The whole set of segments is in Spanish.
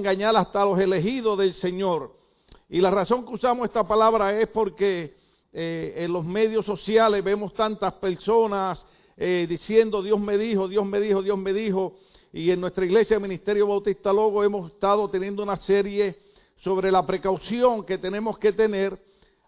engañar hasta los elegidos del Señor. Y la razón que usamos esta palabra es porque eh, en los medios sociales vemos tantas personas eh, diciendo Dios me dijo, Dios me dijo, Dios me dijo. Y en nuestra iglesia, Ministerio Bautista Logo, hemos estado teniendo una serie sobre la precaución que tenemos que tener,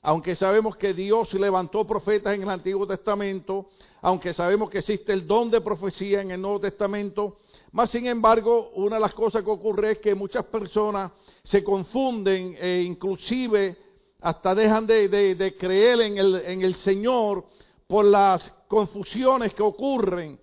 aunque sabemos que Dios levantó profetas en el Antiguo Testamento, aunque sabemos que existe el don de profecía en el Nuevo Testamento, más sin embargo, una de las cosas que ocurre es que muchas personas se confunden e inclusive hasta dejan de, creer en el, en el Señor por las confusiones que ocurren,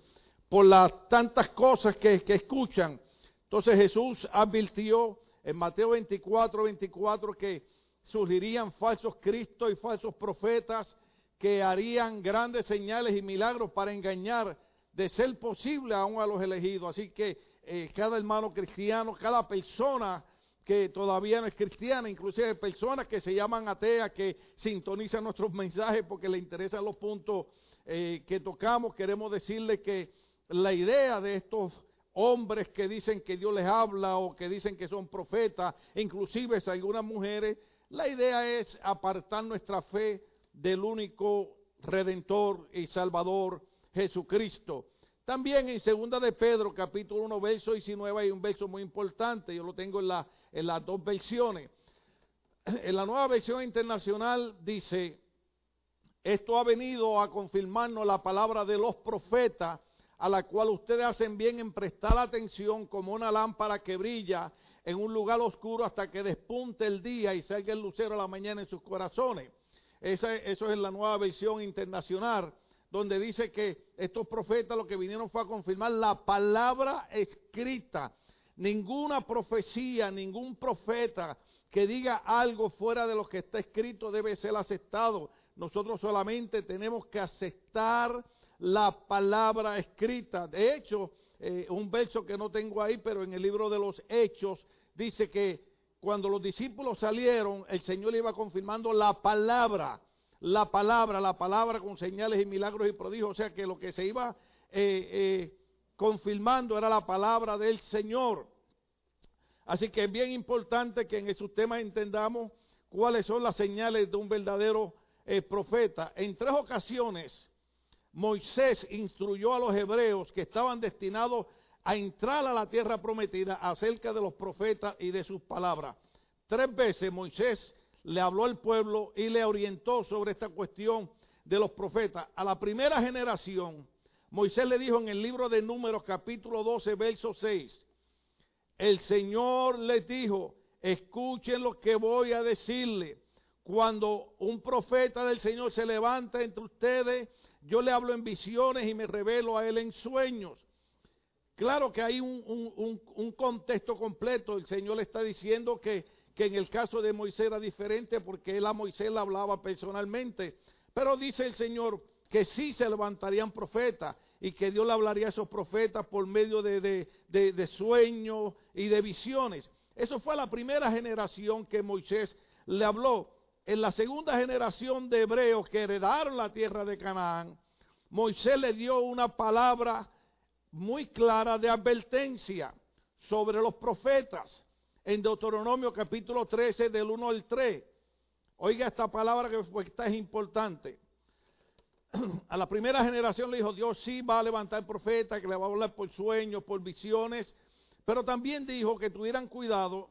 por las tantas cosas que, que escuchan. Entonces Jesús advirtió en Mateo 24, 24 que surgirían falsos cristos y falsos profetas que harían grandes señales y milagros para engañar de ser posible aún a los elegidos. Así que eh, cada hermano cristiano, cada persona que todavía no es cristiana, inclusive personas que se llaman ateas, que sintonizan nuestros mensajes porque les interesan los puntos eh, que tocamos, queremos decirles que la idea de estos hombres que dicen que Dios les habla o que dicen que son profetas, inclusive algunas mujeres, la idea es apartar nuestra fe del único redentor y salvador Jesucristo. También en segunda de Pedro, capítulo 1, verso 19, hay un verso muy importante, yo lo tengo en, la, en las dos versiones. En la nueva versión internacional dice, esto ha venido a confirmarnos la palabra de los profetas, a la cual ustedes hacen bien en prestar atención como una lámpara que brilla en un lugar oscuro hasta que despunte el día y salga el lucero a la mañana en sus corazones. Esa, eso es la nueva versión internacional donde dice que estos profetas lo que vinieron fue a confirmar la palabra escrita. Ninguna profecía, ningún profeta que diga algo fuera de lo que está escrito debe ser aceptado. Nosotros solamente tenemos que aceptar la palabra escrita. De hecho, eh, un verso que no tengo ahí, pero en el libro de los Hechos dice que cuando los discípulos salieron, el Señor iba confirmando la palabra la palabra, la palabra con señales y milagros y prodigios. O sea que lo que se iba eh, eh, confirmando era la palabra del Señor. Así que es bien importante que en esos temas entendamos cuáles son las señales de un verdadero eh, profeta. En tres ocasiones Moisés instruyó a los hebreos que estaban destinados a entrar a la tierra prometida acerca de los profetas y de sus palabras. Tres veces Moisés le habló al pueblo y le orientó sobre esta cuestión de los profetas. A la primera generación, Moisés le dijo en el libro de Números capítulo 12, verso 6, el Señor les dijo, escuchen lo que voy a decirle. Cuando un profeta del Señor se levanta entre ustedes, yo le hablo en visiones y me revelo a él en sueños. Claro que hay un, un contexto completo. El Señor le está diciendo que que en el caso de Moisés era diferente porque él a Moisés le hablaba personalmente. Pero dice el Señor que sí se levantarían profetas y que Dios le hablaría a esos profetas por medio de, de, sueños y de visiones. Eso fue la primera generación que Moisés le habló. En la segunda generación de hebreos que heredaron la tierra de Canaán, Moisés le dio una palabra muy clara de advertencia sobre los profetas en Deuteronomio capítulo 13 del 1 al 3. Oiga esta palabra que esta es importante. A la primera generación le dijo, Dios sí va a levantar profeta, que le va a hablar por sueños, por visiones, pero también dijo que tuvieran cuidado,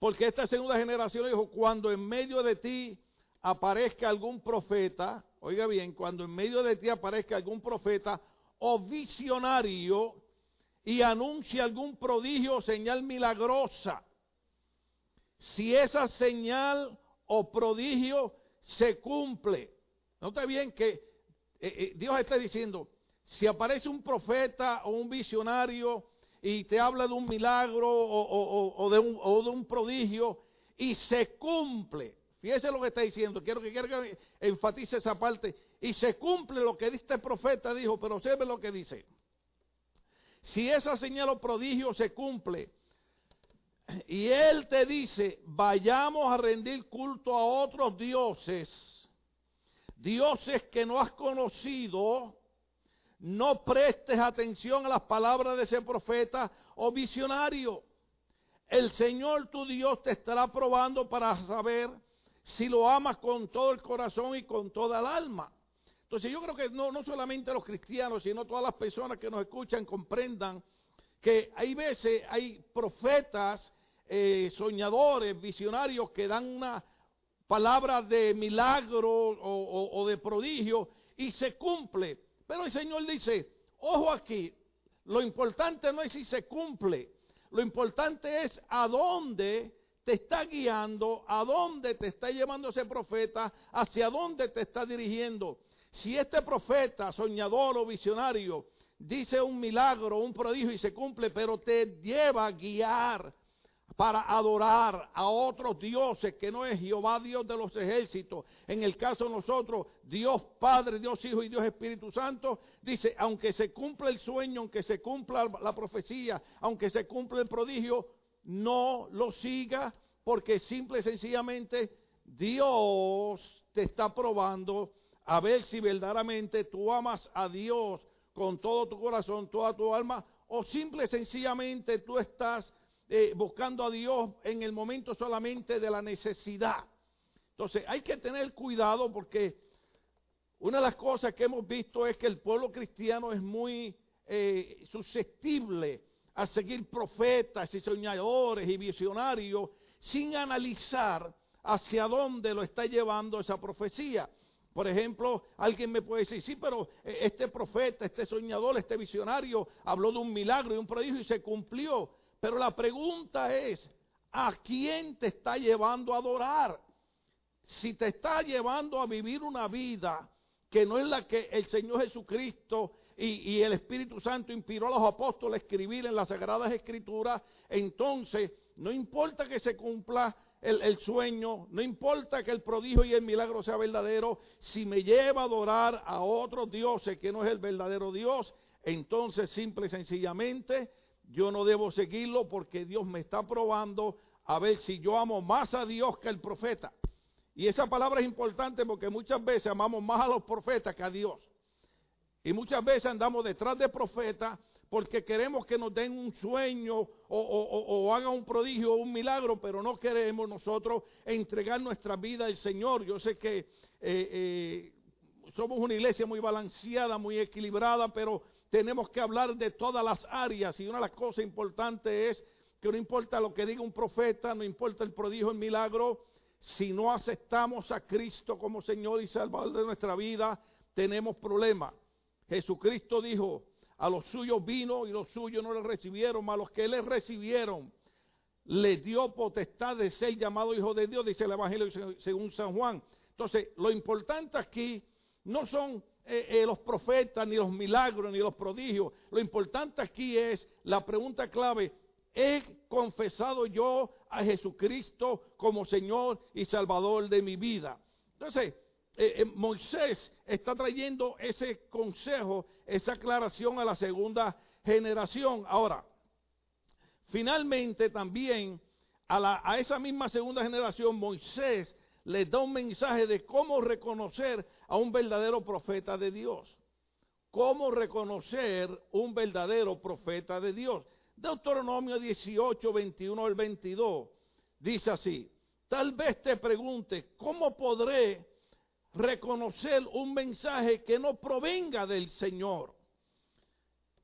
porque esta segunda generación le dijo, cuando en medio de ti aparezca algún profeta, oiga bien, cuando en medio de ti aparezca algún profeta o visionario, y anuncia algún prodigio o señal milagrosa, si esa señal o prodigio se cumple, nota bien que eh, eh, Dios está diciendo, si aparece un profeta o un visionario y te habla de un milagro o, de, un, o de un prodigio y se cumple, fíjese lo que está diciendo, quiero que, quiero que enfatice esa parte, y se cumple lo que este profeta dijo, pero observe lo que dice. Si esa señal o prodigio se cumple y Él te dice, vayamos a rendir culto a otros dioses, dioses que no has conocido, no prestes atención a las palabras de ese profeta o visionario. el Señor tu Dios te estará probando para saber si lo amas con todo el corazón y con toda el alma. Entonces yo creo que no, no solamente los cristianos, sino todas las personas que nos escuchan comprendan que hay veces, hay profetas, eh, soñadores, visionarios que dan una palabra de milagro o, de prodigio y se cumple. Pero el Señor dice, ojo aquí, lo importante no es si se cumple, lo importante es a dónde te está guiando, a dónde te está llevando ese profeta, hacia dónde te está dirigiendo. Si este profeta, soñador o visionario, dice un milagro, un prodigio y se cumple, pero te lleva a guiar para adorar a otros dioses que no es Jehová Dios de los ejércitos. En el caso de nosotros, Dios Padre, Dios Hijo y Dios Espíritu Santo, dice, aunque se cumpla el sueño, aunque se cumpla la profecía, aunque se cumpla el prodigio, no lo siga porque simple y sencillamente Dios te está probando a ver si verdaderamente tú amas a Dios con todo tu corazón, toda tu alma, o simple y sencillamente tú estás eh, buscando a Dios en el momento solamente de la necesidad. Entonces hay que tener cuidado porque una de las cosas que hemos visto es que el pueblo cristiano es muy eh, susceptible a seguir profetas y soñadores y visionarios sin analizar hacia dónde lo está llevando esa profecía. Por ejemplo, alguien me puede decir, sí, pero eh, este profeta, este soñador, este visionario habló de un milagro y un prodigio y se cumplió. Pero la pregunta es, ¿a quién te está llevando a adorar? Si te está llevando a vivir una vida que no es la que el Señor Jesucristo y, y, el Espíritu Santo inspiró a los apóstoles a escribir en las Sagradas Escrituras, entonces no importa que se cumpla el, sueño, no importa que el prodigio y el milagro sea verdadero, si me lleva a adorar a otros dioses que no es el verdadero Dios, entonces simple y sencillamente yo no debo seguirlo porque Dios me está probando a ver si yo amo más a Dios que al profeta. Y esa palabra es importante porque muchas veces amamos más a los profetas que a Dios. Y muchas veces andamos detrás de profetas porque queremos que nos den un sueño o, hagan un prodigio o un milagro, pero no queremos nosotros entregar nuestra vida al Señor. Yo sé que eh, eh, somos una iglesia muy balanceada, muy equilibrada, pero tenemos que hablar de todas las áreas y una de las cosas importantes es que no importa lo que diga un profeta, no importa el prodigio, el milagro, si no aceptamos a Cristo como Señor y Salvador de nuestra vida, tenemos problemas. Jesucristo dijo, a los suyos vino y los suyos no le recibieron, mas a los que le recibieron le dio potestad de ser llamado hijo de Dios, dice el Evangelio según San Juan. Entonces, lo importante aquí no son eh, eh, los profetas, ni los milagros, ni los prodigios. Lo importante aquí es la pregunta clave, ¿he confesado yo a Jesucristo como Señor y Salvador de mi vida? Entonces, eh, Moisés está trayendo ese consejo, esa aclaración a la segunda generación. Ahora, finalmente también a, a esa misma segunda generación, Moisés les da un mensaje de cómo reconocer a un verdadero profeta de Dios. Cómo reconocer un verdadero profeta de Dios. Deuteronomio 18, 21 al 22 dice así, tal vez te pregunte, ¿cómo podré reconocer un mensaje que no provenga del Señor.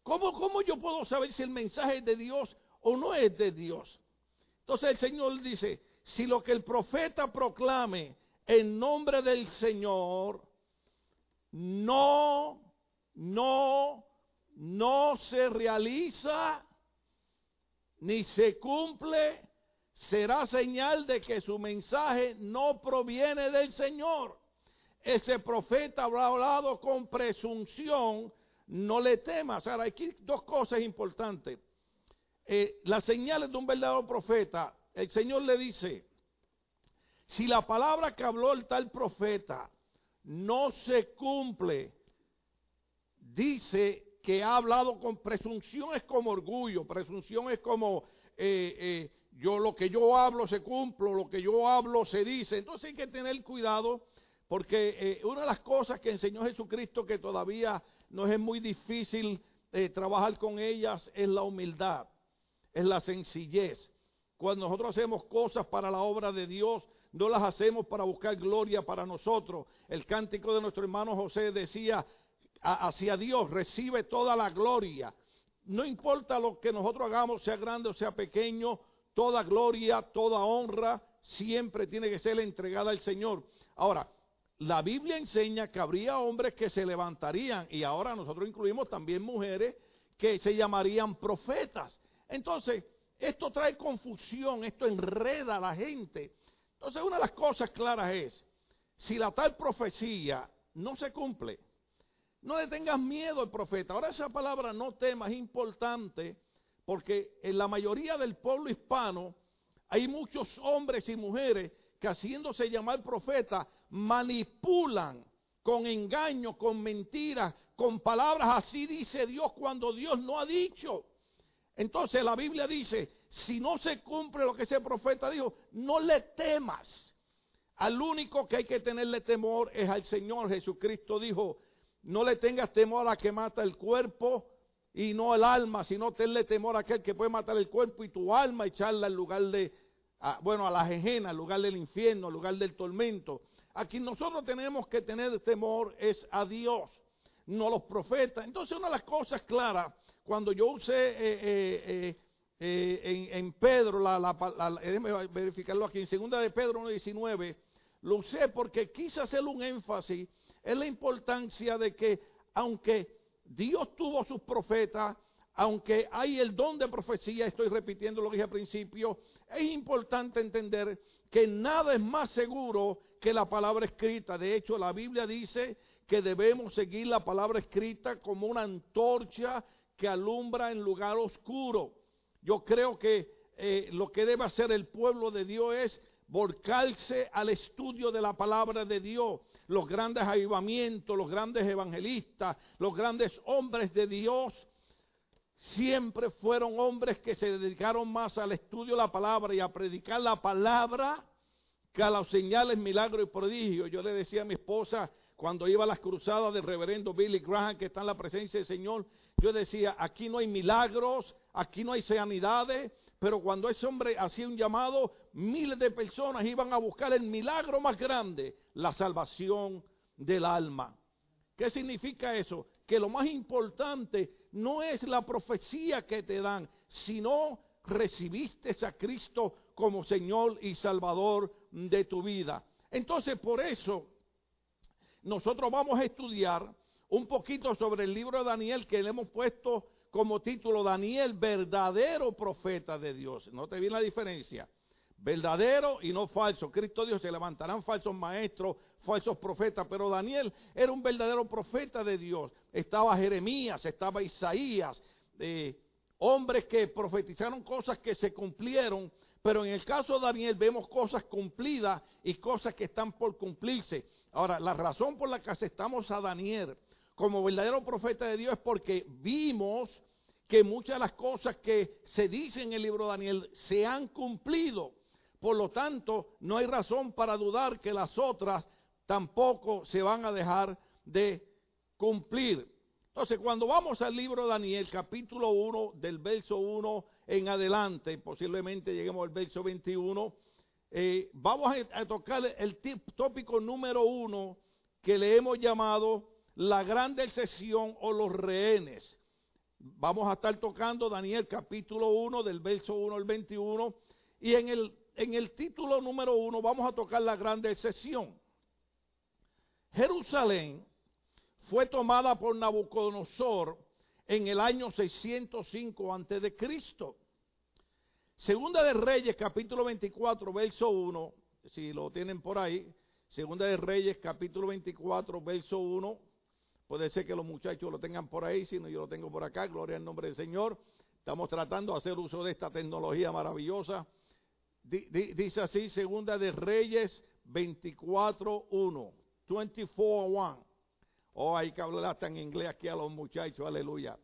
¿Cómo, ¿Cómo, yo puedo saber si el mensaje es de Dios o no es de Dios? Entonces el Señor dice, si lo que el profeta proclame en nombre del Señor no, no, no se realiza ni se cumple, será señal de que su mensaje no proviene del Señor ese profeta habrá hablado con presunción, no le temas. Ahora, aquí dos cosas importantes. Eh, las señales de un verdadero profeta, el Señor le dice, si la palabra que habló el tal profeta no se cumple, dice que ha hablado con presunción es como orgullo, presunción es como eh, eh, yo lo que yo hablo se cumple, lo que yo hablo se dice. Entonces hay que tener cuidado porque eh, una de las cosas que enseñó Jesucristo que todavía nos es muy difícil eh, trabajar con ellas es la humildad, es la sencillez. Cuando nosotros hacemos cosas para la obra de Dios, no las hacemos para buscar gloria para nosotros. El cántico de nuestro hermano José decía, hacia Dios recibe toda la gloria. No importa lo que nosotros hagamos, sea grande o sea pequeño, toda gloria, toda honra, siempre tiene que ser entregada al Señor. Ahora, la Biblia enseña que habría hombres que se levantarían y ahora nosotros incluimos también mujeres que se llamarían profetas. Entonces, esto trae confusión, esto enreda a la gente. Entonces, una de las cosas claras es, si la tal profecía no se cumple, no le tengas miedo al profeta. Ahora esa palabra no temas es importante porque en la mayoría del pueblo hispano hay muchos hombres y mujeres que haciéndose llamar profeta manipulan con engaño, con mentiras, con palabras. Así dice Dios cuando Dios no ha dicho. Entonces la Biblia dice, si no se cumple lo que ese profeta dijo, no le temas. Al único que hay que tenerle temor es al Señor. Jesucristo dijo, no le tengas temor a que mata el cuerpo y no el alma, sino tenle temor a aquel que puede matar el cuerpo y tu alma echarla al lugar de, bueno, a la jejena, al lugar del infierno, al lugar del tormento. Aquí nosotros tenemos que tener temor es a Dios, no a los profetas. Entonces una de las cosas claras, cuando yo usé eh, eh, eh, en, Pedro, la, la, déjeme verificarlo aquí, en segunda de Pedro 1.19, lo usé porque quise hacer un énfasis en la importancia de que aunque Dios tuvo sus profetas, aunque hay el don de profecía, estoy repitiendo lo que dije al principio, es importante entender que nada es más seguro que la palabra escrita. De hecho, la Biblia dice que debemos seguir la palabra escrita como una antorcha que alumbra en lugar oscuro. Yo creo que eh, lo que debe hacer el pueblo de Dios es volcarse al estudio de la palabra de Dios. Los grandes avivamientos, los grandes evangelistas, los grandes hombres de Dios siempre fueron hombres que se dedicaron más al estudio de la palabra y a predicar la palabra que a los señales, milagros y prodigios. Yo le decía a mi esposa cuando iba a las cruzadas del reverendo Billy Graham, que está en la presencia del Señor, yo decía, aquí no hay milagros, aquí no hay sanidades, pero cuando ese hombre hacía un llamado, miles de personas iban a buscar el milagro más grande, la salvación del alma. ¿Qué significa eso? Que lo más importante no es la profecía que te dan, sino recibiste a Cristo como Señor y Salvador de tu vida. Entonces, por eso, nosotros vamos a estudiar un poquito sobre el libro de Daniel que le hemos puesto como título Daniel, verdadero profeta de Dios. ¿No te viene la diferencia? Verdadero y no falso. Cristo dijo, se levantarán falsos maestros, falsos profetas, pero Daniel era un verdadero profeta de Dios. Estaba Jeremías, estaba Isaías, eh, hombres que profetizaron cosas que se cumplieron, pero en el caso de Daniel vemos cosas cumplidas y cosas que están por cumplirse. Ahora, la razón por la que aceptamos a Daniel como verdadero profeta de Dios es porque vimos que muchas de las cosas que se dicen en el libro de Daniel se han cumplido. Por lo tanto, no hay razón para dudar que las otras tampoco se van a dejar de cumplir. Entonces, cuando vamos al libro de Daniel, capítulo 1, del verso 1 en adelante, posiblemente lleguemos al verso 21, eh, vamos a, tocar el tópico número 1 que le hemos llamado la gran decepción o los rehenes. Vamos a estar tocando Daniel capítulo 1 del verso 1 al 21 y en el, en el título número 1 vamos a tocar la gran decepción. Jerusalén fue tomada por Nabucodonosor en el año 605 antes de Cristo. Segunda de Reyes capítulo 24 verso 1, si lo tienen por ahí, Segunda de Reyes capítulo 24 verso 1 Puede ser que los muchachos lo tengan por ahí, si no yo lo tengo por acá, gloria al nombre del Señor. Estamos tratando de hacer uso de esta tecnología maravillosa. dice así, segunda de Reyes 24.1, 24.1. Oh, hay que hablar hasta en inglés aquí a los muchachos, aleluya.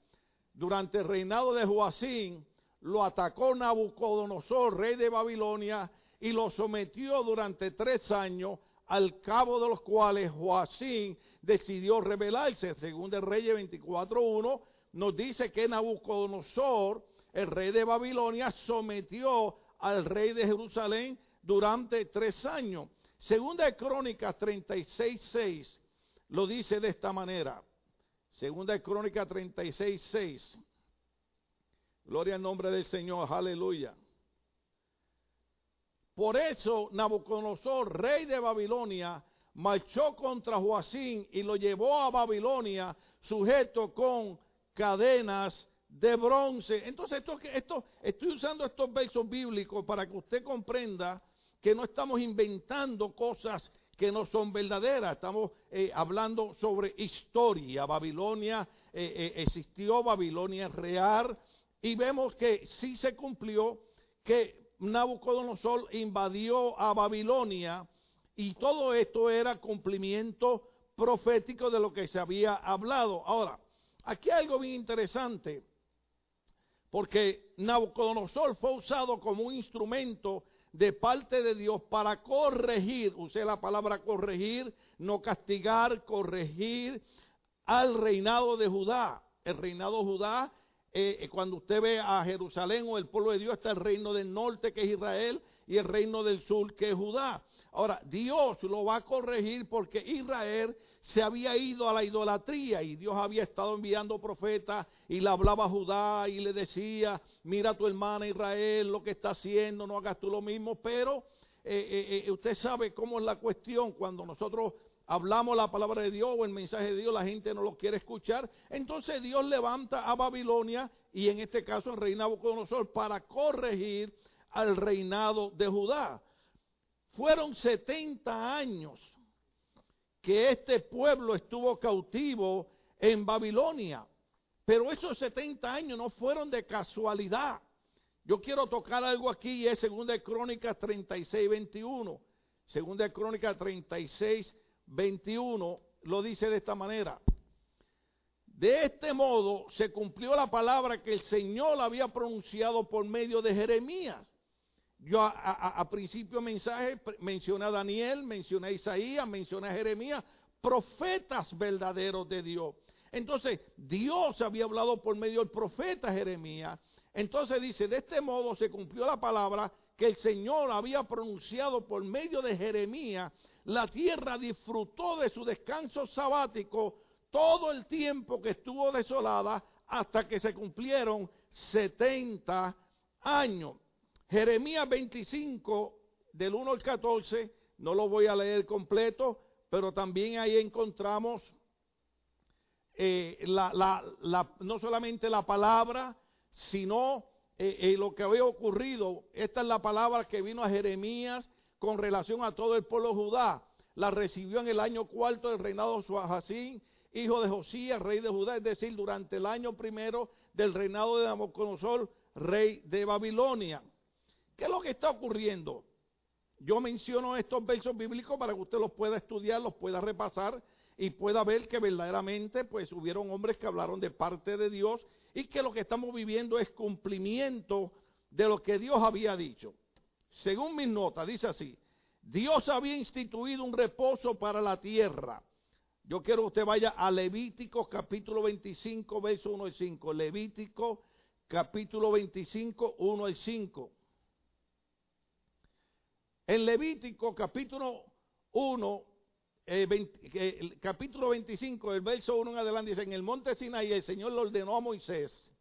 Durante el reinado de Joacín, lo atacó Nabucodonosor, rey de Babilonia, y lo sometió durante tres años, al cabo de los cuales Joacín decidió rebelarse. Según el Reyes 24.1 nos dice que Nabucodonosor, el rey de Babilonia, sometió al rey de Jerusalén durante tres años. Segunda de Crónicas 36, 6 lo dice de esta manera. Segunda de Crónicas 36, 6. Gloria al nombre del Señor, aleluya. Por eso Nabucodonosor, rey de Babilonia, marchó contra Joacín y lo llevó a Babilonia sujeto con cadenas de bronce. Entonces, esto, esto, estoy usando estos versos bíblicos para que usted comprenda que no estamos inventando cosas que no son verdaderas. Estamos eh, hablando sobre historia. Babilonia eh, eh, existió, Babilonia es real. Y vemos que sí se cumplió que Nabucodonosor invadió a Babilonia y todo esto era cumplimiento profético de lo que se había hablado. Ahora, aquí hay algo bien interesante, porque Nabucodonosor fue usado como un instrumento de parte de Dios para corregir, usé la palabra corregir, no castigar, corregir al reinado de Judá. El reinado de Judá, eh, eh, cuando usted ve a Jerusalén o el pueblo de Dios, está el reino del norte que es Israel y el reino del sur que es Judá. Ahora, Dios lo va a corregir porque Israel se había ido a la idolatría y Dios había estado enviando profetas y le hablaba a Judá y le decía, mira tu hermana Israel lo que está haciendo, no hagas tú lo mismo, pero eh, eh, eh, usted sabe cómo es la cuestión. Cuando nosotros hablamos la palabra de Dios o el mensaje de Dios, la gente no lo quiere escuchar, entonces Dios levanta a Babilonia y en este caso el rey Nabucodonosor para corregir al reinado de Judá. Fueron 70 años que este pueblo estuvo cautivo en Babilonia. Pero esos 70 años no fueron de casualidad. Yo quiero tocar algo aquí y es 2 de Crónicas 36, 21. 2 de Crónicas 36, 21 lo dice de esta manera. De este modo se cumplió la palabra que el Señor había pronunciado por medio de Jeremías yo a, principio mensaje mencioné a Daniel, mencioné a Isaías, mencioné a Jeremías, profetas verdaderos de Dios. Entonces, Dios había hablado por medio del profeta Jeremías. Entonces dice, de este modo se cumplió la palabra que el Señor había pronunciado por medio de Jeremías. La tierra disfrutó de su descanso sabático todo el tiempo que estuvo desolada hasta que se cumplieron 70 años. Jeremías 25, del 1 al 14, no lo voy a leer completo, pero también ahí encontramos eh, no solamente la palabra, sino eh, eh, lo que había ocurrido. Esta es la palabra que vino a Jeremías con relación a todo el pueblo Judá. La recibió en el año cuarto del reinado de Suajacín, hijo de Josías, rey de Judá, es decir, durante el año primero del reinado de Nabucodonosor, rey de Babilonia. ¿Qué es lo que está ocurriendo? Yo menciono estos versos bíblicos para que usted los pueda estudiar, los pueda repasar y pueda ver que verdaderamente pues hubieron hombres que hablaron de parte de Dios y que lo que estamos viviendo es cumplimiento de lo que Dios había dicho. Según mis notas, dice así, Dios había instituido un reposo para la tierra. Yo quiero que usted vaya a Levítico capítulo 25, verso 1 y 5. Levítico capítulo 25, 1 y 5. En Levítico capítulo 1, eh, capítulo 25, el verso 1 en adelante, dice, en el monte Sinaí el Señor le ordenó a Moisés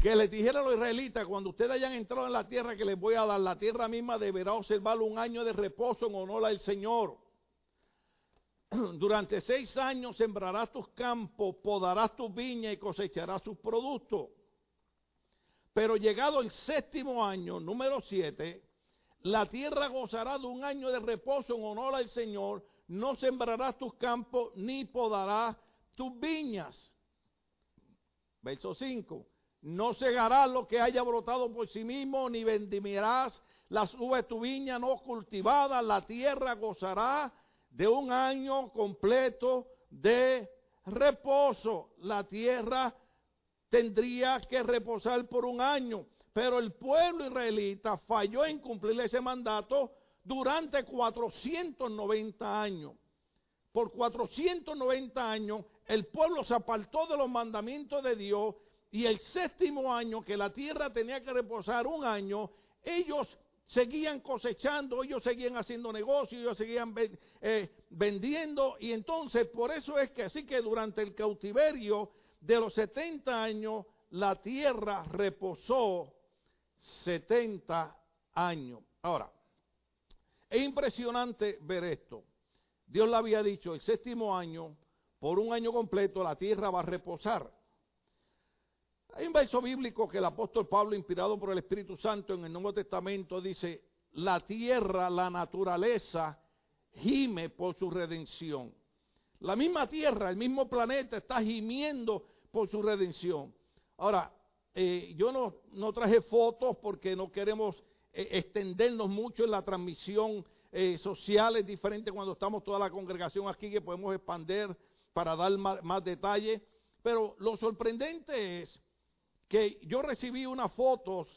que les dijera a los israelitas, cuando ustedes hayan entrado en la tierra que les voy a dar, la tierra misma deberá observar un año de reposo en honor al Señor. Durante seis años sembrarás tus campos, podarás tus viñas y cosecharás sus productos. Pero llegado el séptimo año, número siete, la tierra gozará de un año de reposo en honor al Señor, no sembrarás tus campos ni podarás tus viñas. Verso 5. No cegarás lo que haya brotado por sí mismo, ni vendimiarás las uvas de tu viña no cultivada. La tierra gozará de un año completo de reposo. La tierra tendría que reposar por un año. Pero el pueblo israelita falló en cumplir ese mandato durante 490 años. Por 490 años el pueblo se apartó de los mandamientos de Dios y el séptimo año que la tierra tenía que reposar un año, ellos seguían cosechando, ellos seguían haciendo negocios, ellos seguían eh, vendiendo y entonces por eso es que así que durante el cautiverio de los 70 años la tierra reposó 70 años. Ahora, es impresionante ver esto. Dios le había dicho, el séptimo año, por un año completo, la tierra va a reposar. Hay un verso bíblico que el apóstol Pablo, inspirado por el Espíritu Santo en el Nuevo Testamento, dice, la tierra, la naturaleza, gime por su redención. La misma tierra, el mismo planeta está gimiendo por su redención. Ahora, eh, yo no, traje fotos porque no queremos eh, extendernos mucho en la transmisión eh, social. Es diferente cuando estamos toda la congregación aquí que podemos expander para dar más, más detalles. Pero lo sorprendente es que yo recibí unas fotos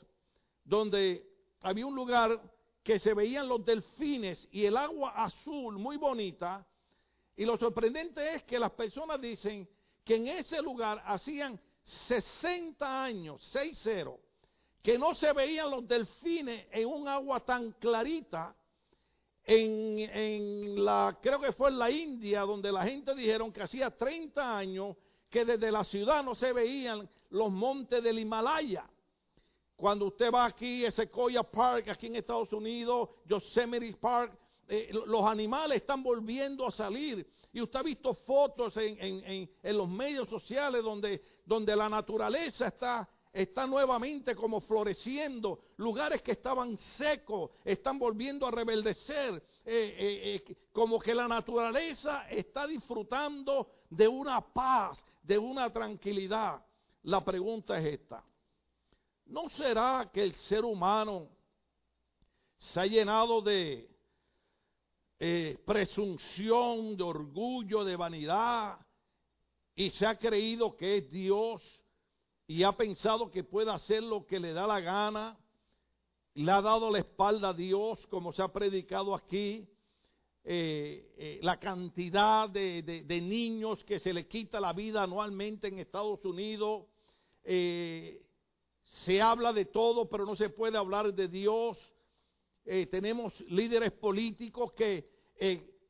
donde había un lugar que se veían los delfines y el agua azul muy bonita. Y lo sorprendente es que las personas dicen que en ese lugar hacían 60 años, 6-0, que no se veían los delfines en un agua tan clarita. En, en, la, creo que fue en la India, donde la gente dijeron que hacía 30 años que desde la ciudad no se veían los montes del Himalaya. Cuando usted va aquí a Sequoia Park, aquí en Estados Unidos, Yosemite Park, eh, los animales están volviendo a salir. Y usted ha visto fotos en, los medios sociales donde, donde la naturaleza está, está nuevamente como floreciendo. Lugares que estaban secos están volviendo a rebeldecer. Eh, eh, como que la naturaleza está disfrutando de una paz, de una tranquilidad. La pregunta es esta. ¿No será que el ser humano se ha llenado de eh, presunción, de orgullo, de vanidad, y se ha creído que es Dios y ha pensado que puede hacer lo que le da la gana, le ha dado la espalda a Dios, como se ha predicado aquí, eh, eh, la cantidad de, niños que se le quita la vida anualmente en Estados Unidos, se habla de todo, pero no se puede hablar de Dios. Tenemos líderes políticos que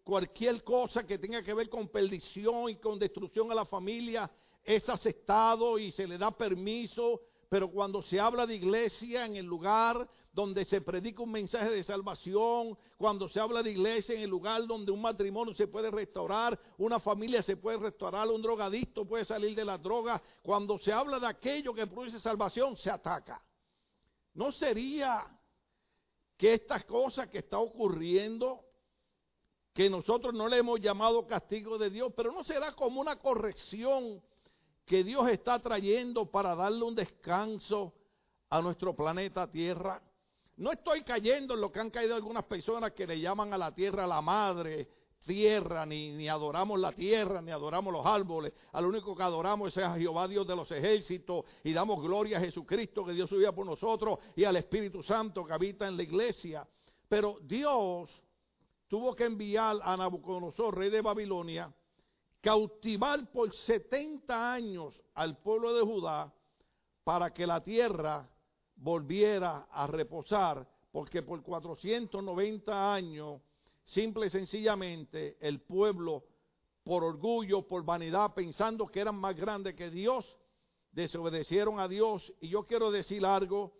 cualquier cosa que tenga que ver con perdición y con destrucción a la familia es aceptado y se le da permiso, pero cuando se habla de iglesia en el lugar donde se predica un mensaje de salvación, cuando se habla de iglesia en el lugar donde un matrimonio se puede restaurar, una familia se puede restaurar, un drogadicto puede salir de la droga, cuando se habla de aquello que produce salvación, se ataca. ¿No sería que estas cosas que está ocurriendo que nosotros no le hemos llamado castigo de Dios, pero no será como una corrección que Dios está trayendo para darle un descanso a nuestro planeta Tierra. No estoy cayendo en lo que han caído algunas personas que le llaman a la Tierra la madre tierra, ni, ni adoramos la tierra, ni adoramos los árboles. Al único que adoramos es a Jehová Dios de los ejércitos y damos gloria a Jesucristo que Dios subía por nosotros y al Espíritu Santo que habita en la iglesia. Pero Dios tuvo que enviar a Nabucodonosor, rey de Babilonia, cautivar por 70 años al pueblo de Judá para que la tierra volviera a reposar, porque por 490 años, simple y sencillamente, el pueblo, por orgullo, por vanidad, pensando que eran más grandes que Dios, desobedecieron a Dios. Y yo quiero decir algo,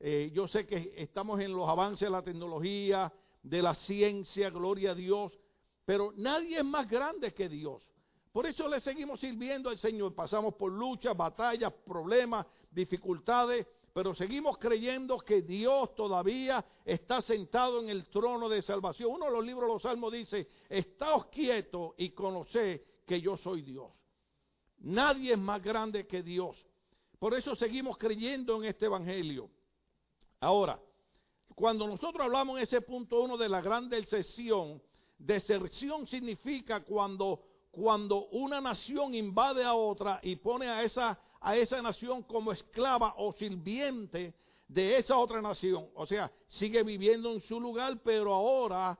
eh, yo sé que estamos en los avances de la tecnología, de la ciencia, gloria a Dios, pero nadie es más grande que Dios. Por eso le seguimos sirviendo al Señor. Pasamos por luchas, batallas, problemas, dificultades, pero seguimos creyendo que Dios todavía está sentado en el trono de salvación. Uno de los libros de los Salmos dice, estáos quietos y conoced que yo soy Dios. Nadie es más grande que Dios. Por eso seguimos creyendo en este Evangelio. Ahora, cuando nosotros hablamos en ese punto uno de la gran deserción, deserción significa cuando, cuando una nación invade a otra y pone a esa, a esa nación como esclava o sirviente de esa otra nación. O sea, sigue viviendo en su lugar, pero ahora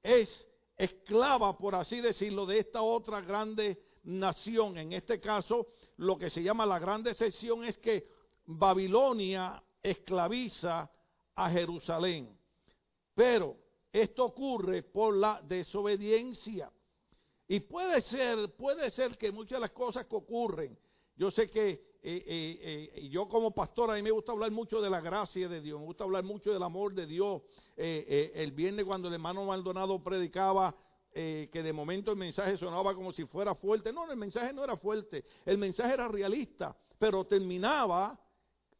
es esclava, por así decirlo, de esta otra grande nación. En este caso, lo que se llama la gran decepción es que Babilonia esclaviza a Jerusalén. Pero esto ocurre por la desobediencia. Y puede ser, puede ser que muchas de las cosas que ocurren, yo sé que eh, eh, eh, yo como pastor a mí me gusta hablar mucho de la gracia de Dios, me gusta hablar mucho del amor de Dios. el viernes cuando el hermano Maldonado predicaba, que de momento el mensaje sonaba como si fuera fuerte. No, el mensaje no era fuerte, el mensaje era realista, pero terminaba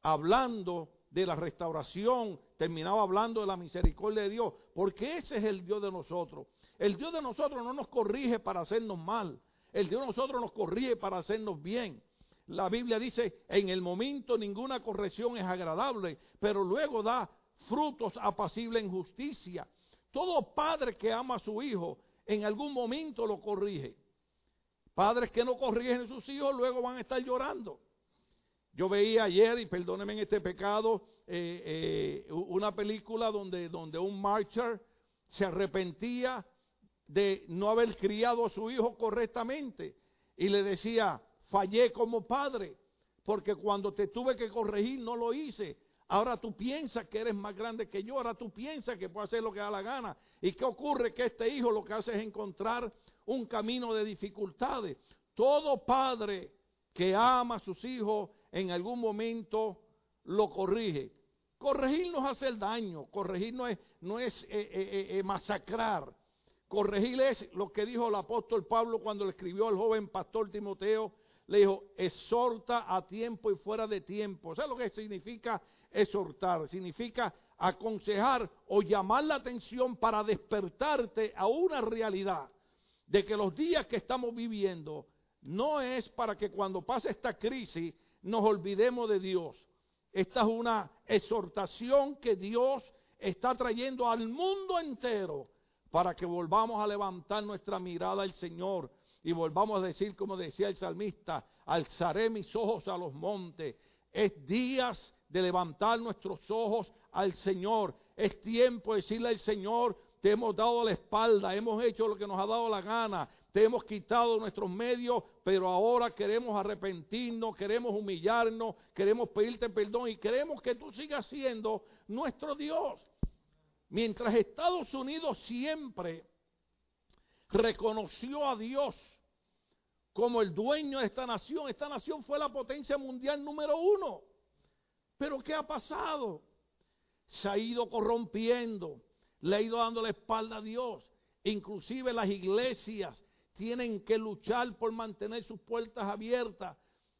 hablando de la restauración, terminaba hablando de la misericordia de Dios, porque ese es el Dios de nosotros. El Dios de nosotros no nos corrige para hacernos mal, el Dios de nosotros nos corrige para hacernos bien. La Biblia dice, en el momento ninguna corrección es agradable, pero luego da frutos apacibles en justicia. Todo padre que ama a su hijo, en algún momento lo corrige. Padres que no corrigen a sus hijos, luego van a estar llorando. Yo veía ayer, y perdónenme en este pecado, eh, eh, una película donde, donde un marcher se arrepentía de no haber criado a su hijo correctamente y le decía, fallé como padre, porque cuando te tuve que corregir no lo hice. Ahora tú piensas que eres más grande que yo, ahora tú piensas que puedes hacer lo que da la gana. ¿Y qué ocurre? Que este hijo lo que hace es encontrar un camino de dificultades. Todo padre que ama a sus hijos en algún momento lo corrige. Corregir no es hacer daño, corregir no es, no es eh, eh, eh, masacrar. Corregir es lo que dijo el apóstol Pablo cuando le escribió al joven pastor Timoteo. Le dijo, exhorta a tiempo y fuera de tiempo. ¿Sabes lo que significa exhortar? Significa aconsejar o llamar la atención para despertarte a una realidad de que los días que estamos viviendo no es para que cuando pase esta crisis nos olvidemos de Dios. Esta es una exhortación que Dios está trayendo al mundo entero para que volvamos a levantar nuestra mirada al Señor y volvamos a decir, como decía el salmista, alzaré mis ojos a los montes. Es días de levantar nuestros ojos al Señor. Es tiempo de decirle al Señor, te hemos dado la espalda, hemos hecho lo que nos ha dado la gana, te hemos quitado nuestros medios, pero ahora queremos arrepentirnos, queremos humillarnos, queremos pedirte perdón y queremos que tú sigas siendo nuestro Dios. Mientras Estados Unidos siempre reconoció a Dios como el dueño de esta nación, esta nación fue la potencia mundial número uno. Pero ¿qué ha pasado? Se ha ido corrompiendo, le ha ido dando la espalda a Dios. Inclusive las iglesias tienen que luchar por mantener sus puertas abiertas.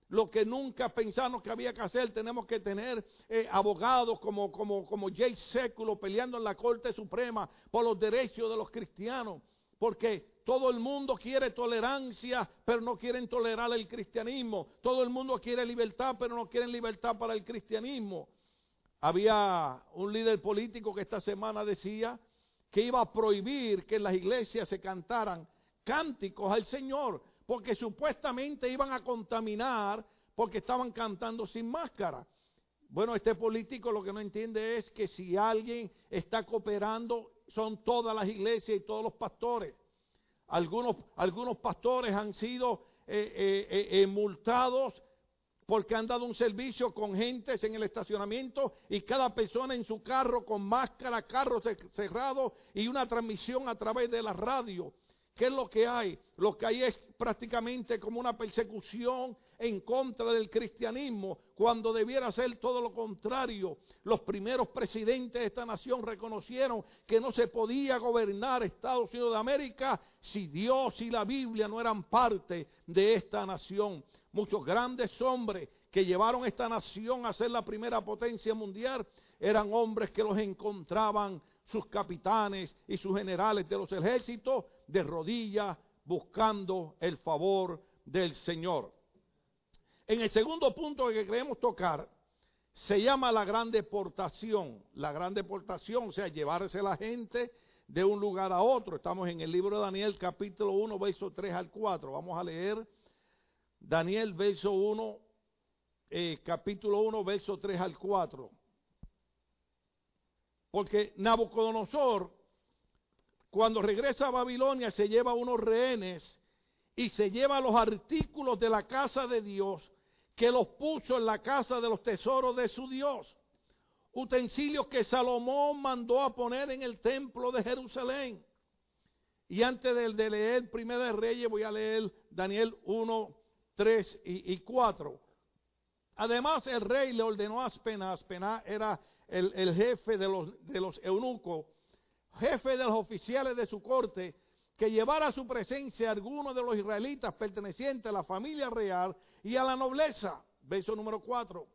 Lo que nunca pensamos que había que hacer, tenemos que tener eh, abogados como, como, como Jay Século peleando en la Corte Suprema por los derechos de los cristianos. Porque todo el mundo quiere tolerancia, pero no quieren tolerar el cristianismo. Todo el mundo quiere libertad, pero no quieren libertad para el cristianismo. Había un líder político que esta semana decía que iba a prohibir que en las iglesias se cantaran cánticos al Señor, porque supuestamente iban a contaminar porque estaban cantando sin máscara. Bueno, este político lo que no entiende es que si alguien está cooperando, son todas las iglesias y todos los pastores. Algunos, algunos pastores han sido eh, eh, eh, multados porque han dado un servicio con gentes en el estacionamiento y cada persona en su carro con máscara, carro cerrado y una transmisión a través de la radio. ¿Qué es lo que hay? Lo que hay es prácticamente como una persecución en contra del cristianismo, cuando debiera ser todo lo contrario. Los primeros presidentes de esta nación reconocieron que no se podía gobernar Estados Unidos de América si Dios y la Biblia no eran parte de esta nación. Muchos grandes hombres que llevaron esta nación a ser la primera potencia mundial eran hombres que los encontraban sus capitanes y sus generales de los ejércitos de rodillas buscando el favor del Señor. En el segundo punto que queremos tocar, se llama la gran deportación. La gran deportación, o sea, llevarse la gente de un lugar a otro. Estamos en el libro de Daniel, capítulo 1, verso 3 al 4. Vamos a leer Daniel, verso 1, eh, capítulo 1, verso 3 al 4. Porque Nabucodonosor, cuando regresa a Babilonia, se lleva unos rehenes y se lleva los artículos de la casa de Dios que los puso en la casa de los tesoros de su Dios. Utensilios que Salomón mandó a poner en el templo de Jerusalén. Y antes de, leer Primera de Reyes voy a leer Daniel 1, 3 y, 4. Además el rey le ordenó a Aspenaz, era el, el jefe de los, de los eunucos, jefe de los oficiales de su corte, que llevara a su presencia a algunos de los israelitas pertenecientes a la familia real y a la nobleza. Verso número 4.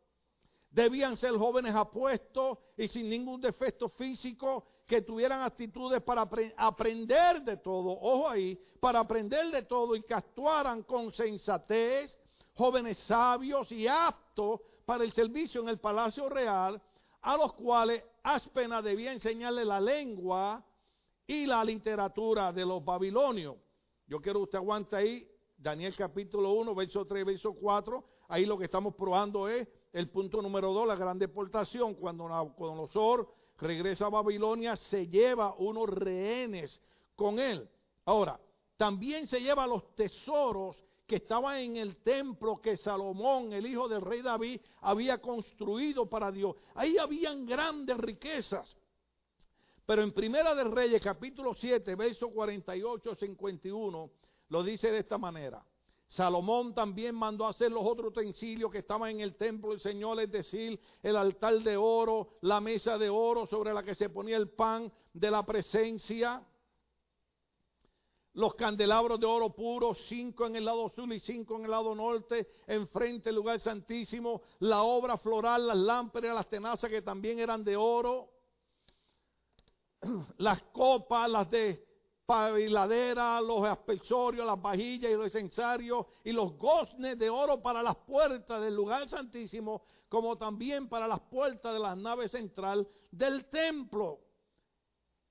Debían ser jóvenes apuestos y sin ningún defecto físico, que tuvieran actitudes para aprender de todo, ojo ahí, para aprender de todo y que actuaran con sensatez, jóvenes sabios y aptos para el servicio en el palacio real, a los cuales Aspena debía enseñarle la lengua y la literatura de los babilonios. Yo quiero que usted aguante ahí, Daniel capítulo 1, verso 3, verso 4. Ahí lo que estamos probando es el punto número 2, la gran deportación. Cuando Nabucodonosor regresa a Babilonia, se lleva unos rehenes con él. Ahora, también se lleva los tesoros que estaban en el templo que Salomón, el hijo del rey David, había construido para Dios. Ahí habían grandes riquezas. Pero en Primera de Reyes, capítulo 7, verso 48 51, lo dice de esta manera. Salomón también mandó hacer los otros utensilios que estaban en el templo del Señor, es decir, el altar de oro, la mesa de oro sobre la que se ponía el pan de la presencia, los candelabros de oro puro, cinco en el lado sur y cinco en el lado norte, enfrente del lugar santísimo, la obra floral, las lámparas, las tenazas que también eran de oro, las copas, las de paviladera, los aspersorios, las vajillas y los incensarios y los goznes de oro para las puertas del lugar santísimo, como también para las puertas de la nave central del templo.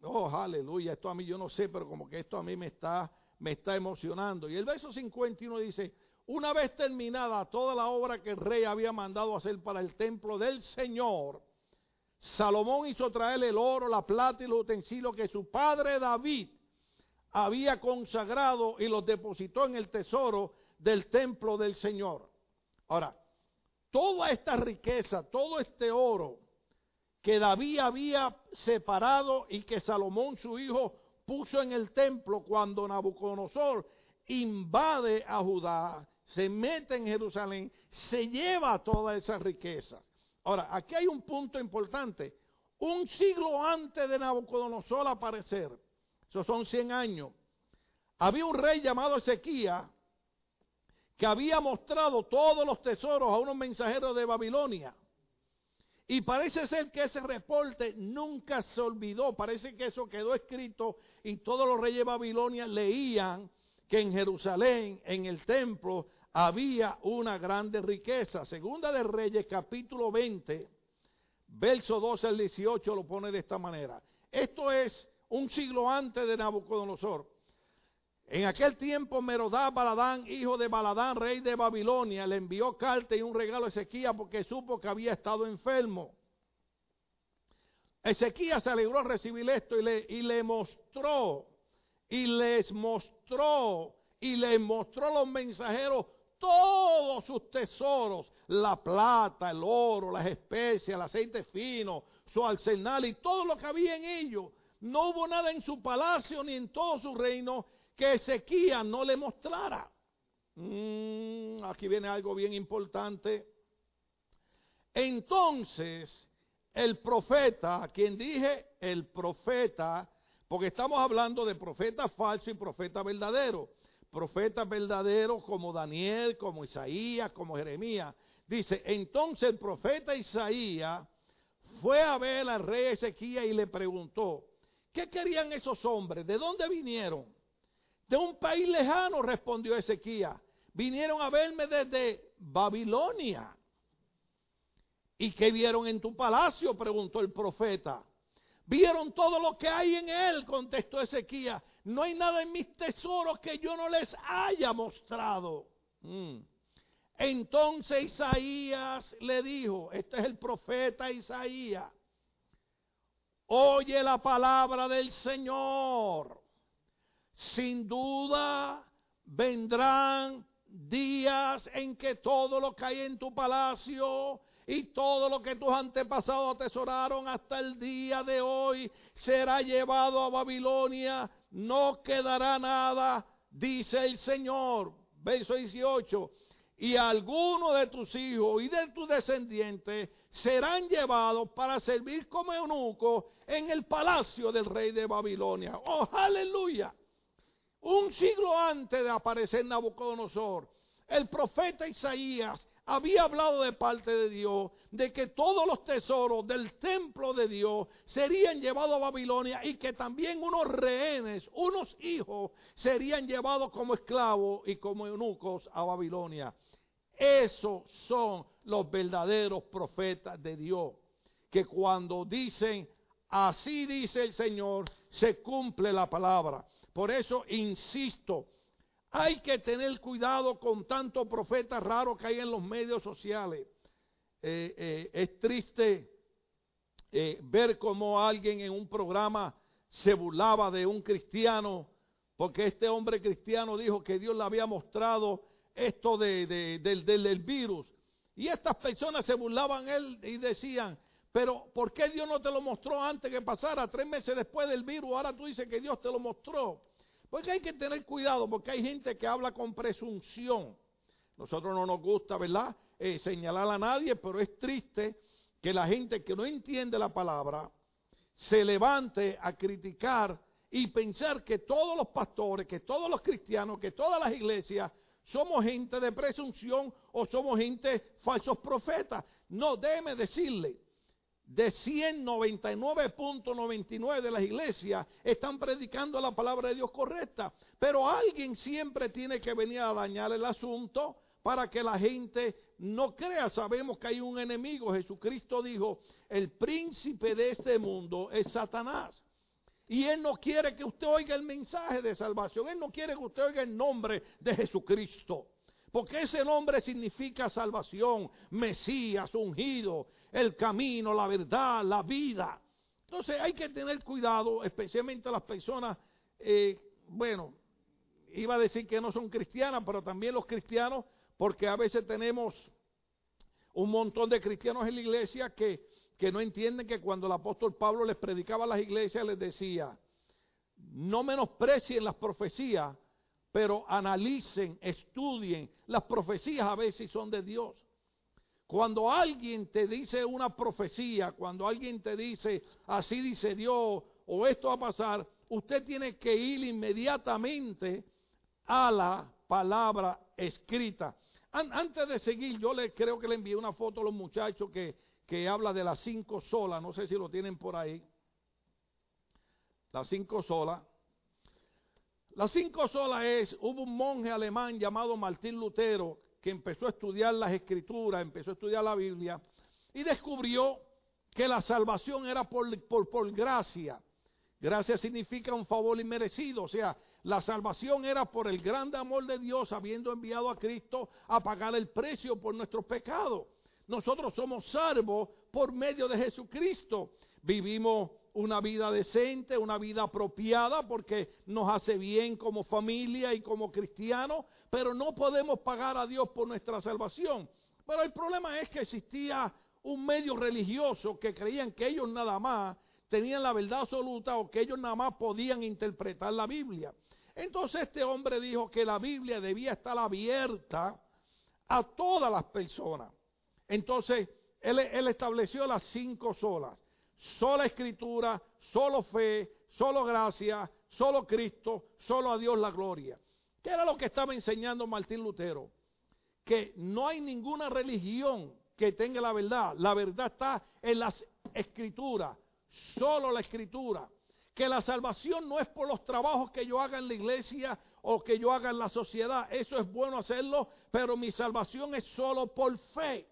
Oh, aleluya, esto a mí yo no sé, pero como que esto a mí me está, me está emocionando. Y el verso 51 dice, una vez terminada toda la obra que el rey había mandado hacer para el templo del Señor, Salomón hizo traer el oro, la plata y los utensilios que su padre David había consagrado y los depositó en el tesoro del templo del Señor. Ahora, toda esta riqueza, todo este oro que David había separado y que Salomón su hijo puso en el templo cuando Nabucodonosor invade a Judá, se mete en Jerusalén, se lleva toda esa riqueza. Ahora, aquí hay un punto importante. Un siglo antes de Nabucodonosor aparecer, esos son 100 años, había un rey llamado Ezequías que había mostrado todos los tesoros a unos mensajeros de Babilonia. Y parece ser que ese reporte nunca se olvidó, parece que eso quedó escrito y todos los reyes de Babilonia leían que en Jerusalén, en el templo, había una grande riqueza. Segunda de Reyes, capítulo 20, verso 12 al 18, lo pone de esta manera. Esto es un siglo antes de Nabucodonosor. En aquel tiempo Merodá Baladán, hijo de Baladán, rey de Babilonia, le envió carta y un regalo a Ezequías porque supo que había estado enfermo. Ezequías se alegró al recibir esto y le, y le mostró, y les mostró, y les mostró los mensajeros todos sus tesoros, la plata, el oro, las especias, el aceite fino, su arsenal y todo lo que había en ellos. No hubo nada en su palacio ni en todo su reino que Ezequías no le mostrara. Mm, aquí viene algo bien importante. Entonces, el profeta, quien dije el profeta, porque estamos hablando de profeta falso y profeta verdadero profetas verdaderos como Daniel, como Isaías, como Jeremías. Dice, entonces el profeta Isaías fue a ver al rey Ezequías y le preguntó, ¿qué querían esos hombres? ¿De dónde vinieron? De un país lejano, respondió Ezequías. Vinieron a verme desde Babilonia. ¿Y qué vieron en tu palacio? preguntó el profeta. Vieron todo lo que hay en él, contestó Ezequías. No hay nada en mis tesoros que yo no les haya mostrado. Mm. Entonces Isaías le dijo, este es el profeta Isaías, oye la palabra del Señor. Sin duda vendrán días en que todo lo que hay en tu palacio y todo lo que tus antepasados atesoraron hasta el día de hoy será llevado a Babilonia, no quedará nada, dice el Señor. Verso 18. Y algunos de tus hijos y de tus descendientes serán llevados para servir como eunucos en el palacio del rey de Babilonia. ¡Oh, aleluya! Un siglo antes de aparecer Nabucodonosor, el profeta Isaías había hablado de parte de Dios de que todos los tesoros del templo de Dios serían llevados a Babilonia y que también unos rehenes, unos hijos, serían llevados como esclavos y como eunucos a Babilonia. Esos son los verdaderos profetas de Dios, que cuando dicen, así dice el Señor, se cumple la palabra. Por eso insisto, hay que tener cuidado con tantos profetas raros que hay en los medios sociales. Eh, eh, es triste eh, ver cómo alguien en un programa se burlaba de un cristiano, porque este hombre cristiano dijo que Dios le había mostrado esto de, del, del virus. Y estas personas se burlaban él y decían, pero ¿por qué Dios no te lo mostró antes que pasara? Tres meses después del virus, ahora tú dices que Dios te lo mostró. Porque hay que tener cuidado, porque hay gente que habla con presunción. Nosotros no nos gusta, ¿verdad? Eh, señalar a nadie, pero es triste que la gente que no entiende la palabra se levante a criticar y pensar que todos los pastores, que todos los cristianos, que todas las iglesias somos gente de presunción o somos gente falsos profetas. No, déjeme decirle, de 199.99 de las iglesias están predicando la palabra de Dios correcta. Pero alguien siempre tiene que venir a dañar el asunto para que la gente no crea. Sabemos que hay un enemigo. Jesucristo dijo, el príncipe de este mundo es Satanás. Y Él no quiere que usted oiga el mensaje de salvación. Él no quiere que usted oiga el nombre de Jesucristo. Porque ese nombre significa salvación, Mesías, ungido, el camino, la verdad, la vida. Entonces hay que tener cuidado, especialmente las personas, eh, bueno, iba a decir que no son cristianas, pero también los cristianos, porque a veces tenemos un montón de cristianos en la iglesia que, que no entienden que cuando el apóstol Pablo les predicaba a las iglesias les decía, no menosprecien las profecías, pero analicen, estudien. Las profecías a veces son de Dios. Cuando alguien te dice una profecía, cuando alguien te dice, así dice Dios, o esto va a pasar, usted tiene que ir inmediatamente a la palabra escrita. antes de seguir, yo le creo que le envié una foto a los muchachos que, que habla de las cinco solas, no sé si lo tienen por ahí. Las cinco solas. Las cinco solas es, hubo un monje alemán llamado Martín Lutero que empezó a estudiar las escrituras, empezó a estudiar la Biblia y descubrió que la salvación era por, gracia. Gracia significa un favor inmerecido, o sea, la salvación era por el grande amor de Dios, habiendo enviado a Cristo a pagar el precio por nuestros pecados. Nosotros somos salvos por medio de Jesucristo. Vivimos una vida decente, una vida apropiada, porque nos hace bien como familia y como cristianos, pero no podemos pagar a Dios por nuestra salvación. Pero el problema es que existía un medio religioso que creían que ellos nada más tenían la verdad absoluta o que ellos nada más podían interpretar la Biblia. Entonces este hombre dijo que la Biblia debía estar abierta a todas las personas. Entonces él, él estableció las cinco solas sola escritura, solo fe, solo gracia, solo Cristo, solo a Dios la gloria. ¿Qué era lo que estaba enseñando Martín Lutero? Que no hay ninguna religión que tenga la verdad. La verdad está en las escrituras, solo la escritura. Que la salvación no es por los trabajos que yo haga en la iglesia o que yo haga en la sociedad. Eso es bueno hacerlo, pero mi salvación es solo por fe.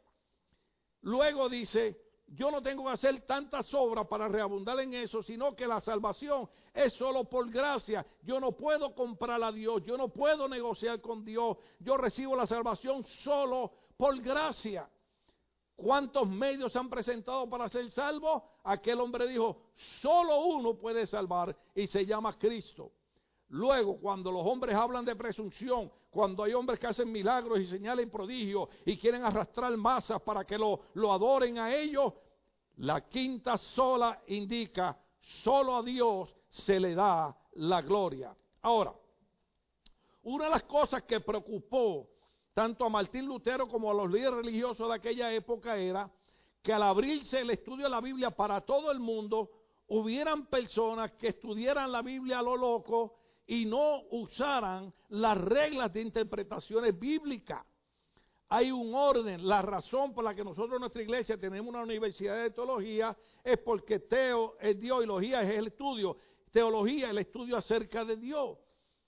Luego dice, yo no tengo que hacer tantas obras para reabundar en eso, sino que la salvación es solo por gracia. Yo no puedo comprar a Dios, yo no puedo negociar con Dios. Yo recibo la salvación solo por gracia. ¿Cuántos medios se han presentado para ser salvos? Aquel hombre dijo, solo uno puede salvar y se llama Cristo. Luego, cuando los hombres hablan de presunción, cuando hay hombres que hacen milagros y señales y prodigios y quieren arrastrar masas para que lo, lo adoren a ellos, la quinta sola indica, solo a Dios se le da la gloria. Ahora, una de las cosas que preocupó tanto a Martín Lutero como a los líderes religiosos de aquella época era que al abrirse el estudio de la Biblia para todo el mundo, hubieran personas que estudiaran la Biblia a lo loco y no usaran las reglas de interpretaciones bíblicas. Hay un orden, la razón por la que nosotros en nuestra iglesia tenemos una universidad de teología es porque teo es Dios y logía es el estudio. Teología, el estudio acerca de Dios.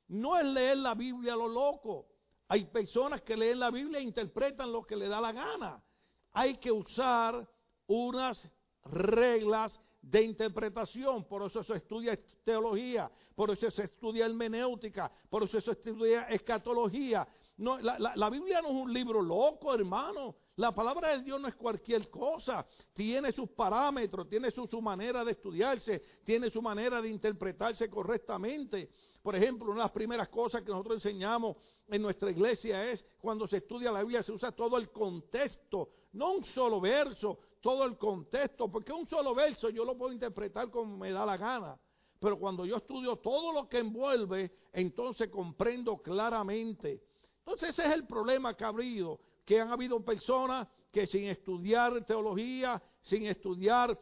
No es leer la Biblia a lo loco. Hay personas que leen la Biblia e interpretan lo que le da la gana. Hay que usar unas reglas de interpretación, por eso se estudia teología, por eso se estudia hermenéutica, por eso se estudia escatología. No, la, la, Biblia no es un libro loco, hermano. La palabra de Dios no es cualquier cosa. Tiene sus parámetros, tiene su, su manera de estudiarse, tiene su manera de interpretarse correctamente. Por ejemplo, una de las primeras cosas que nosotros enseñamos en nuestra iglesia es cuando se estudia la Biblia se usa todo el contexto, no un solo verso, todo el contexto, porque un solo verso yo lo puedo interpretar como me da la gana. Pero cuando yo estudio todo lo que envuelve, entonces comprendo claramente. Entonces ese es el problema que ha habido, que han habido personas que sin estudiar teología, sin estudiar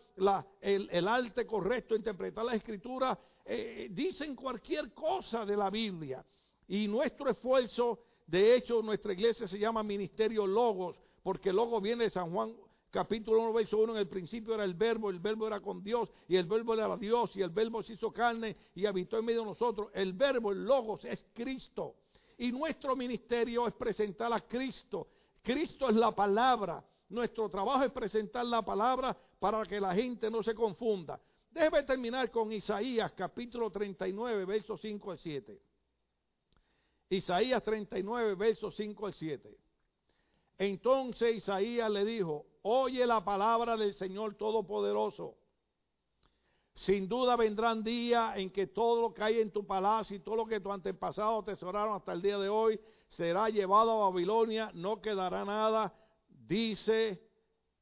el, arte correcto, interpretar la escritura, eh, dicen cualquier cosa de la Biblia. Y nuestro esfuerzo, de hecho, nuestra iglesia se llama Ministerio Logos, porque Logos viene de San Juan capítulo 1, verso 1, en el principio era el verbo, el verbo era con Dios, y el verbo era Dios, y el verbo se hizo carne y habitó en medio de nosotros. El verbo, el logos, es Cristo. Y nuestro ministerio es presentar a Cristo. Cristo es la palabra. Nuestro trabajo es presentar la palabra para que la gente no se confunda. Déjeme terminar con Isaías capítulo 39, versos 5 al 7. Isaías 39, versos 5 al 7. Entonces Isaías le dijo, oye la palabra del Señor Todopoderoso. Sin duda vendrán días en que todo lo que hay en tu palacio y todo lo que tus antepasados tesoraron hasta el día de hoy será llevado a Babilonia, no quedará nada, dice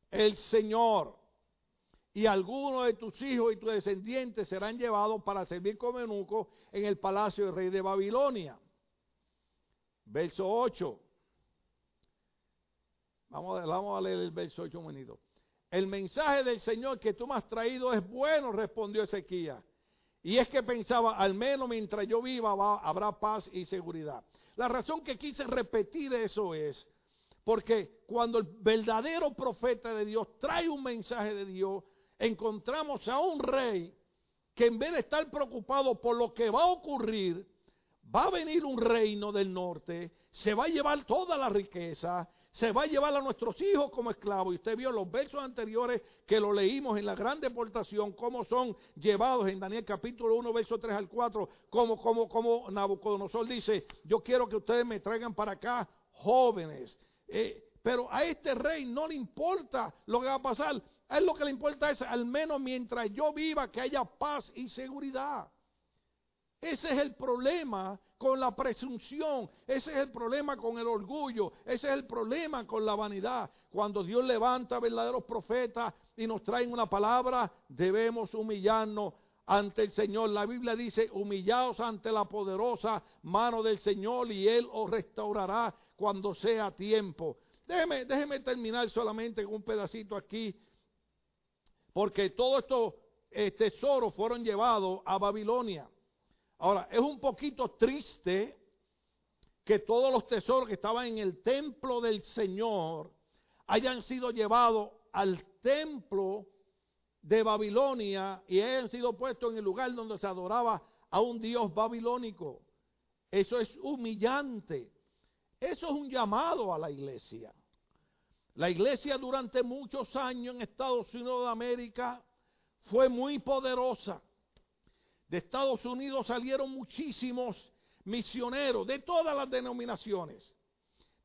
el Señor. Y algunos de tus hijos y tus descendientes serán llevados para servir como eunucos en el palacio del rey de Babilonia. Verso 8. Vamos a, leer el verso 8 un El mensaje del Señor que tú me has traído es bueno, respondió Ezequiel. Y es que pensaba, al menos mientras yo viva habrá paz y seguridad. La razón que quise repetir eso es porque cuando el verdadero profeta de Dios trae un mensaje de Dios, encontramos a un rey que en vez de estar preocupado por lo que va a ocurrir, va a venir un reino del norte, se va a llevar toda la riqueza, se va a llevar a nuestros hijos como esclavos. Y usted vio los versos anteriores que lo leímos en la gran deportación, cómo son llevados en Daniel capítulo 1, verso 3 al 4, como, como, como Nabucodonosor dice, yo quiero que ustedes me traigan para acá jóvenes. Eh, pero a este rey no le importa lo que va a pasar. A él lo que le importa es, al menos mientras yo viva, que haya paz y seguridad. Ese es el problema con la presunción, ese es el problema con el orgullo, ese es el problema con la vanidad. Cuando Dios levanta verdaderos profetas y nos traen una palabra, debemos humillarnos ante el Señor. La Biblia dice, humillaos ante la poderosa mano del Señor y Él os restaurará cuando sea tiempo. Déjeme, déjeme terminar solamente con un pedacito aquí, porque todos estos eh, tesoros fueron llevados a Babilonia. Ahora, es un poquito triste que todos los tesoros que estaban en el templo del Señor hayan sido llevados al templo de Babilonia y hayan sido puestos en el lugar donde se adoraba a un dios babilónico. Eso es humillante. Eso es un llamado a la iglesia. La iglesia durante muchos años en Estados Unidos de América fue muy poderosa. De Estados Unidos salieron muchísimos misioneros de todas las denominaciones.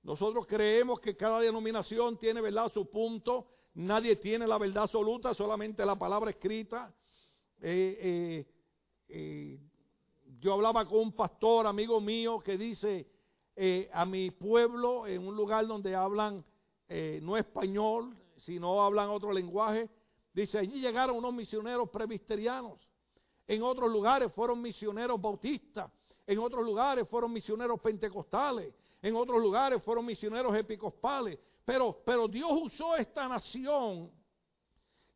Nosotros creemos que cada denominación tiene verdad su punto. Nadie tiene la verdad absoluta, solamente la palabra escrita. Eh, eh, eh, yo hablaba con un pastor, amigo mío, que dice, a mi pueblo, en un lugar donde hablan no español, sino hablan otro lenguaje, dice, allí llegaron unos misioneros presbiterianos. En otros lugares fueron misioneros bautistas. En otros lugares fueron misioneros pentecostales. En otros lugares fueron misioneros episcopales. Pero, Dios usó esta nación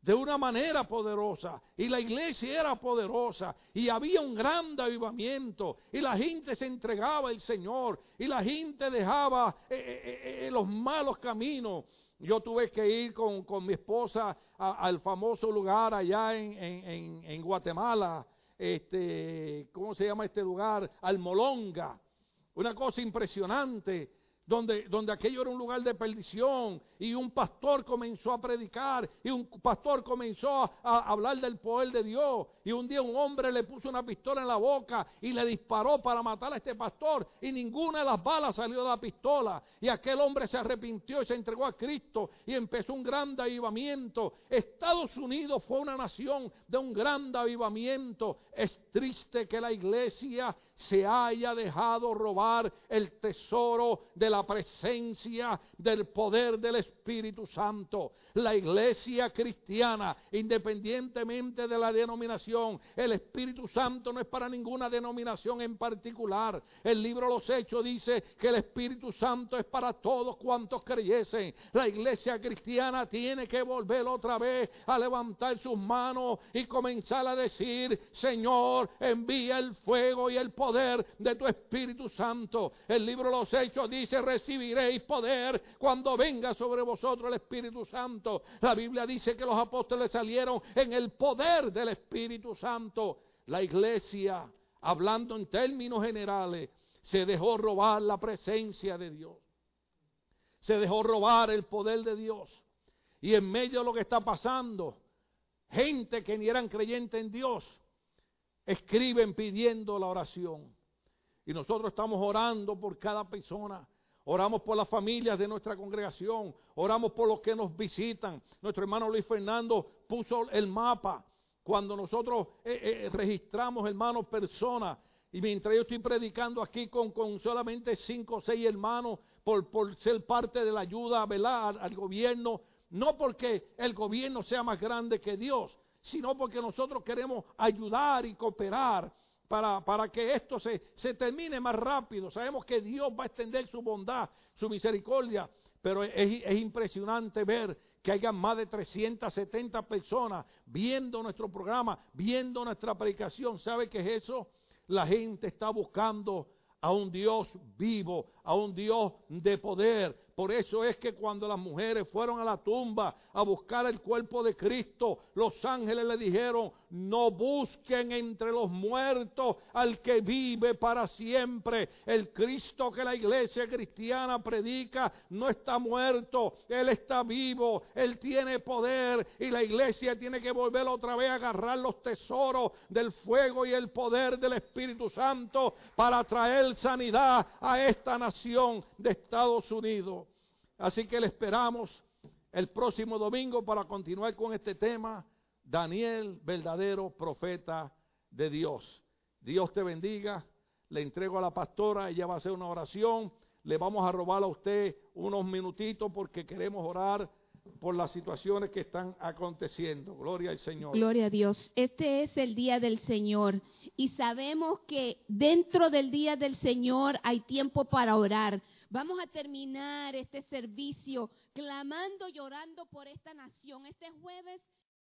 de una manera poderosa. Y la iglesia era poderosa. Y había un gran avivamiento. Y la gente se entregaba al Señor. Y la gente dejaba eh, eh, eh, los malos caminos. Yo tuve que ir con, mi esposa al famoso lugar allá en, en, en, Guatemala. Este, ¿Cómo se llama este lugar? Almolonga. Una cosa impresionante donde, donde aquello era un lugar de perdición y un pastor comenzó a predicar y un pastor comenzó a, hablar del poder de Dios y un día un hombre le puso una pistola en la boca y le disparó para matar a este pastor y ninguna de las balas salió de la pistola y aquel hombre se arrepintió y se entregó a Cristo y empezó un gran avivamiento. Estados Unidos fue una nación de un gran avivamiento. Es triste que la iglesia se haya dejado robar el tesoro de la presencia del poder del Espíritu Santo. La iglesia cristiana, independientemente de la denominación, el Espíritu Santo no es para ninguna denominación en particular. El libro Los Hechos dice que el Espíritu Santo es para todos cuantos creyesen. La iglesia cristiana tiene que volver otra vez a levantar sus manos y comenzar a decir, Señor, envía el fuego y el poder de tu Espíritu Santo. El libro de los Hechos dice, recibiréis poder cuando venga sobre vosotros el Espíritu Santo. La Biblia dice que los apóstoles salieron en el poder del Espíritu Santo. La iglesia, hablando en términos generales, se dejó robar la presencia de Dios. Se dejó robar el poder de Dios. Y en medio de lo que está pasando, gente que ni eran creyentes en Dios, escriben pidiendo la oración. Y nosotros estamos orando por cada persona. Oramos por las familias de nuestra congregación. Oramos por los que nos visitan. Nuestro hermano Luis Fernando puso el mapa. Cuando nosotros eh, eh, registramos, hermanos, personas. Y mientras yo estoy predicando aquí con, solamente cinco o seis hermanos por, ser parte de la ayuda ¿verdad? al gobierno, no porque el gobierno sea más grande que Dios, sino porque nosotros queremos ayudar y cooperar para, para que esto se, se, termine más rápido. Sabemos que Dios va a extender su bondad, su misericordia, pero es, es impresionante ver que haya más de 370 personas viendo nuestro programa, viendo nuestra predicación. ¿Sabe qué es eso? La gente está buscando a un Dios vivo, a un Dios de poder, por eso es que cuando las mujeres fueron a la tumba a buscar el cuerpo de Cristo, los ángeles le dijeron, no busquen entre los muertos al que vive para siempre. El Cristo que la iglesia cristiana predica no está muerto, Él está vivo, Él tiene poder y la iglesia tiene que volver otra vez a agarrar los tesoros del fuego y el poder del Espíritu Santo para traer sanidad a esta nación de Estados Unidos. Así que le esperamos el próximo domingo para continuar con este tema, Daniel, verdadero profeta de Dios. Dios te bendiga. Le entrego a la pastora, ella va a hacer una oración. Le vamos a robar a usted unos minutitos porque queremos orar por las situaciones que están aconteciendo. Gloria al Señor. Gloria a Dios. Este es el día del Señor y sabemos que dentro del día del Señor hay tiempo para orar. Vamos a terminar este servicio clamando, llorando por esta nación. Este jueves